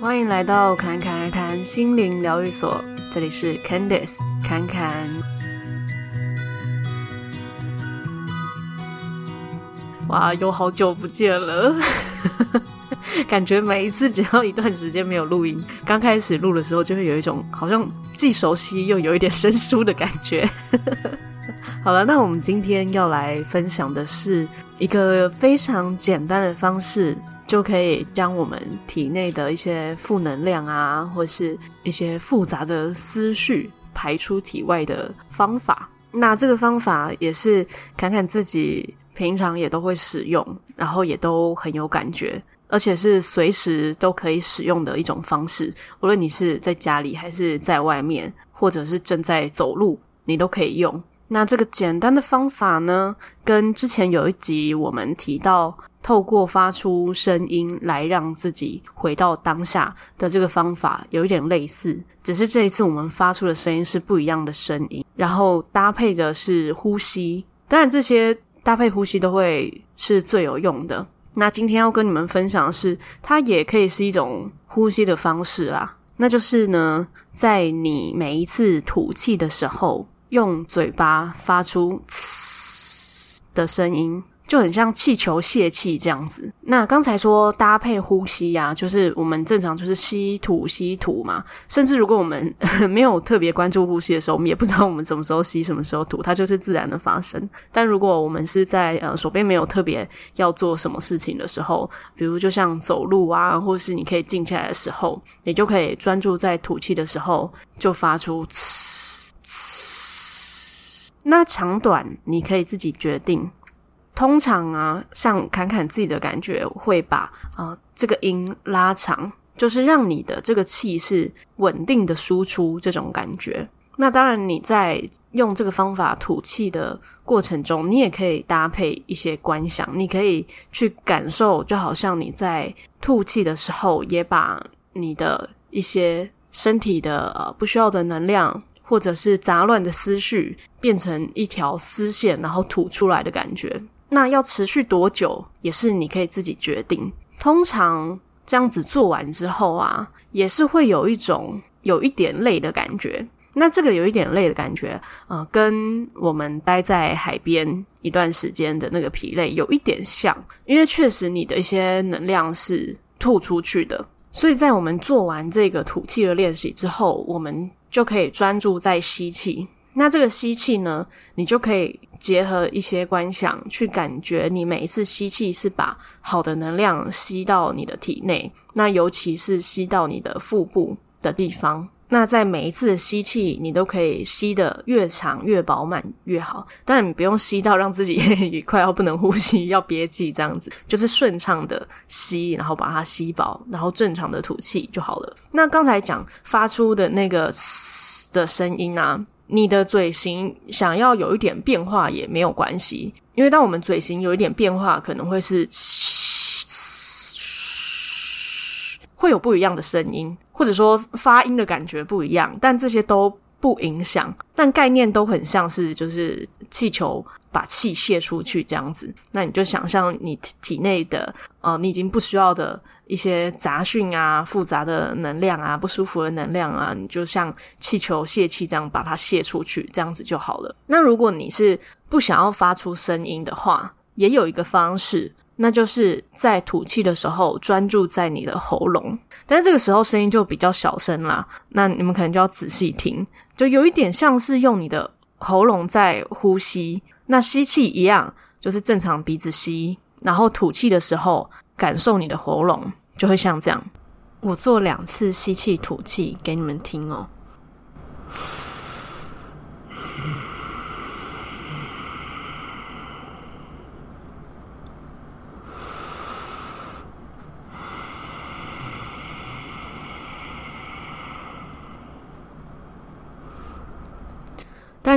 欢迎来到侃侃而谈心灵疗愈所，这里是 Candice 侃侃。哇，有好久不见了，感觉每一次只要一段时间没有录音，刚开始录的时候就会有一种好像既熟悉又有一点生疏的感觉。好了，那我们今天要来分享的是一个非常简单的方式。就可以将我们体内的一些负能量啊，或是一些复杂的思绪排出体外的方法。那这个方法也是侃侃自己平常也都会使用，然后也都很有感觉，而且是随时都可以使用的一种方式。无论你是在家里，还是在外面，或者是正在走路，你都可以用。那这个简单的方法呢，跟之前有一集我们提到透过发出声音来让自己回到当下的这个方法有一点类似，只是这一次我们发出的声音是不一样的声音，然后搭配的是呼吸。当然，这些搭配呼吸都会是最有用的。那今天要跟你们分享的是，它也可以是一种呼吸的方式啦。那就是呢，在你每一次吐气的时候，用嘴巴发出“”的声音，就很像气球泄气这样子。那刚才说搭配呼吸呀、啊，就是我们正常就是吸吐吸吐嘛。甚至如果我们没有特别关注呼吸的时候，我们也不知道我们什么时候吸，什么时候吐，它就是自然的发生。但如果我们是在呃手边没有特别要做什么事情的时候，比如就像走路啊，或是你可以静下来的时候，你就可以专注在吐气的时候，就发出“呲”。那长短你可以自己决定。通常啊，像侃侃自己的感觉，会把啊、这个音拉长，就是让你的这个气是稳定的输出这种感觉。那当然，你在用这个方法吐气的过程中，你也可以搭配一些观想，你可以去感受，就好像你在吐气的时候，也把你的一些身体的呃不需要的能量。或者是杂乱的思绪变成一条丝线，然后吐出来的感觉。那要持续多久，也是你可以自己决定。通常这样子做完之后啊，也是会有一种有一点累的感觉。那这个有一点累的感觉，呃，跟我们待在海边一段时间的那个疲累有一点像，因为确实你的一些能量是吐出去的。所以在我们做完这个吐气的练习之后，我们就可以专注在吸气。那这个吸气呢，你就可以结合一些观想，去感觉你每一次吸气是把好的能量吸到你的体内，那尤其是吸到你的腹部的地方。那在每一次的吸气，你都可以吸得越长越饱满越好。当然，你不用吸到让自己快要不能呼吸，要憋气这样子，就是顺畅的吸，然后把它吸饱，然后正常的吐气就好了。那刚才讲发出的那个的声音啊，你的嘴型想要有一点变化也没有关系，因为当我们嘴型有一点变化，可能会是。会有不一样的声音，或者说发音的感觉不一样，但这些都不影响，但概念都很像是就是气球把气泄出去这样子。那你就想象你体体内的呃，你已经不需要的一些杂讯啊、复杂的能量啊、不舒服的能量啊，你就像气球泄气这样把它泄出去，这样子就好了。那如果你是不想要发出声音的话，也有一个方式。那就是在吐气的时候专注在你的喉咙，但是这个时候声音就比较小声啦。那你们可能就要仔细听，就有一点像是用你的喉咙在呼吸。那吸气一样，就是正常鼻子吸，然后吐气的时候感受你的喉咙，就会像这样。我做两次吸气吐气给你们听哦。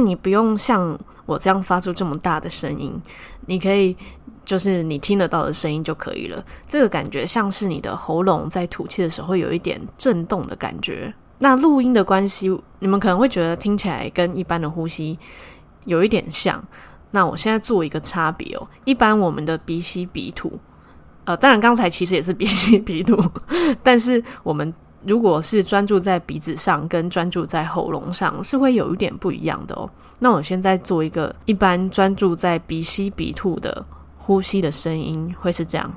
你不用像我这样发出这么大的声音，你可以就是你听得到的声音就可以了。这个感觉像是你的喉咙在吐气的时候会有一点震动的感觉。那录音的关系，你们可能会觉得听起来跟一般的呼吸有一点像。那我现在做一个差别哦。一般我们的鼻吸鼻吐，呃，当然刚才其实也是鼻吸鼻吐，但是我们如果是专注在鼻子上，跟专注在喉咙上，是会有一点不一样的哦。那我现在做一个一般专注在鼻吸鼻吐的呼吸的声音，会是这样。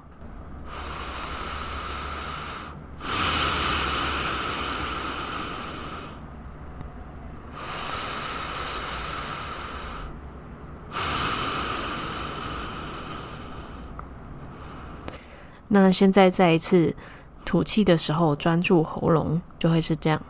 那现在再一次吐气的时候，专注喉咙，就会是这样。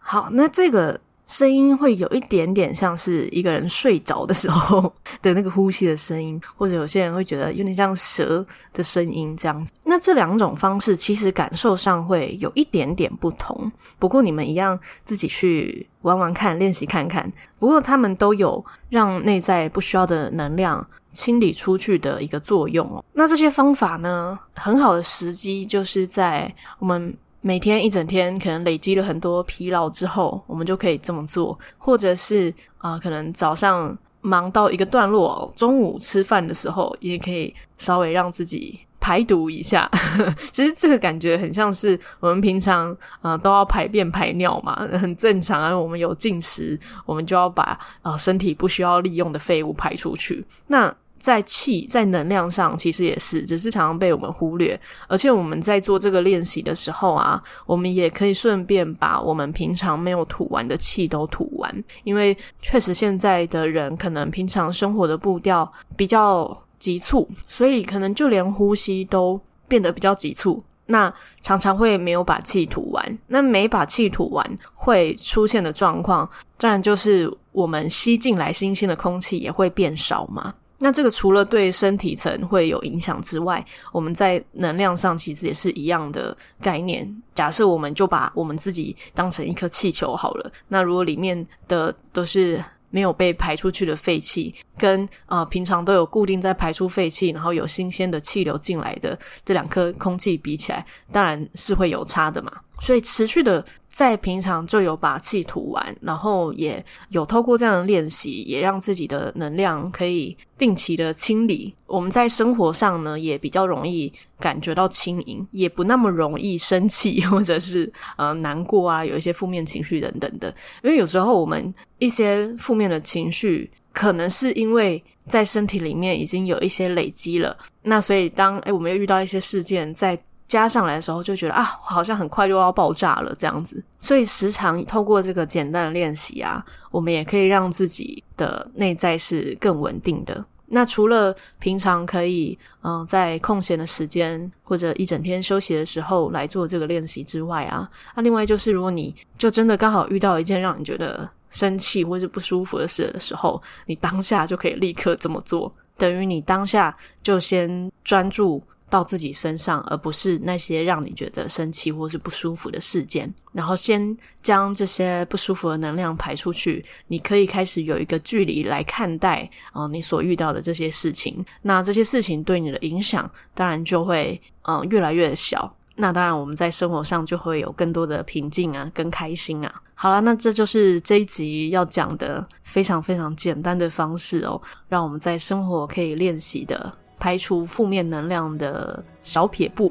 好，那这个。声音会有一点点像是一个人睡着的时候的那个呼吸的声音，或者有些人会觉得有点像蛇的声音这样子。那这两种方式其实感受上会有一点点不同，不过你们一样自己去玩玩看，练习看看。不过他们都有让内在不需要的能量清理出去的一个作用哦。那这些方法呢，很好的时机就是在我们。每天一整天，可能累积了很多疲劳之后，我们就可以这么做，或者是啊、可能早上忙到一个段落，中午吃饭的时候，也可以稍微让自己排毒一下。其实这个感觉很像是我们平常啊、都要排便排尿嘛，很正常啊。我们有进食，我们就要把啊、身体不需要利用的废物排出去。那在气在能量上，其实也是，只是常常被我们忽略。而且我们在做这个练习的时候啊，我们也可以顺便把我们平常没有吐完的气都吐完。因为确实现在的人可能平常生活的步调比较急促，所以可能就连呼吸都变得比较急促。那常常会没有把气吐完。那没把气吐完会出现的状况，当然就是我们吸进来新鲜的空气也会变少嘛。那这个除了对身体层会有影响之外，我们在能量上其实也是一样的概念。假设我们就把我们自己当成一颗气球好了，那如果里面的都是没有被排出去的废气，跟呃平常都有固定在排出废气，然后有新鲜的气流进来的这两颗空气比起来，当然是会有差的嘛。所以持续的。在平常就有把气吐完，然后也有透过这样的练习，也让自己的能量可以定期的清理。我们在生活上呢，也比较容易感觉到轻盈，也不那么容易生气或者是呃难过啊，有一些负面情绪等等的。因为有时候我们一些负面的情绪，可能是因为在身体里面已经有一些累积了，那所以当诶我们又遇到一些事件在。加上来的时候，就觉得啊，好像很快就要爆炸了这样子。所以时常透过这个简单的练习啊，我们也可以让自己的内在是更稳定的。那除了平常可以嗯、在空闲的时间或者一整天休息的时候来做这个练习之外啊，那另外就是如果你就真的刚好遇到一件让你觉得生气或是不舒服的事的时候，你当下就可以立刻这么做，等于你当下就先专注。到自己身上，而不是那些让你觉得生气或是不舒服的事件。然后先将这些不舒服的能量排出去。你可以开始有一个距离来看待啊、呃，你所遇到的这些事情。那这些事情对你的影响，当然就会嗯、越来越小。那当然，我们在生活上就会有更多的平静啊，跟开心啊。好了，那这就是这一集要讲的非常非常简单的方式哦，让我们在生活可以练习的。排出负面能量的小撇步，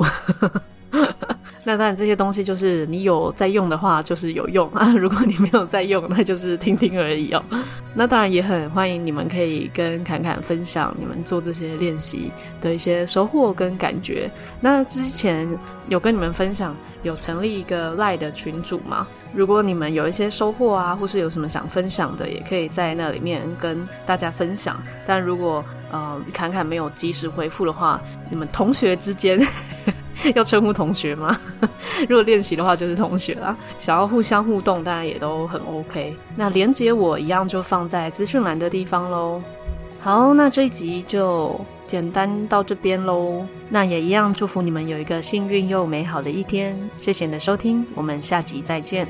那当然这些东西就是你有在用的话，就是有用啊；如果你没有在用，那就是听听而已哦。那当然也很欢迎你们可以跟侃侃分享你们做这些练习的一些收获跟感觉。那之前有跟你们分享有成立一个 LINE 的群组吗？如果你们有一些收获啊，或是有什么想分享的，也可以在那里面跟大家分享。但如果呃侃侃没有及时回复的话，你们同学之间 要称呼同学吗？如果练习的话，就是同学啦。想要互相互动，当然也都很 OK。那连结我一样就放在资讯栏的地方喽。好，那这一集就简单到这边喽。那也一样祝福你们有一个幸运又美好的一天。谢谢你的收听，我们下集再见。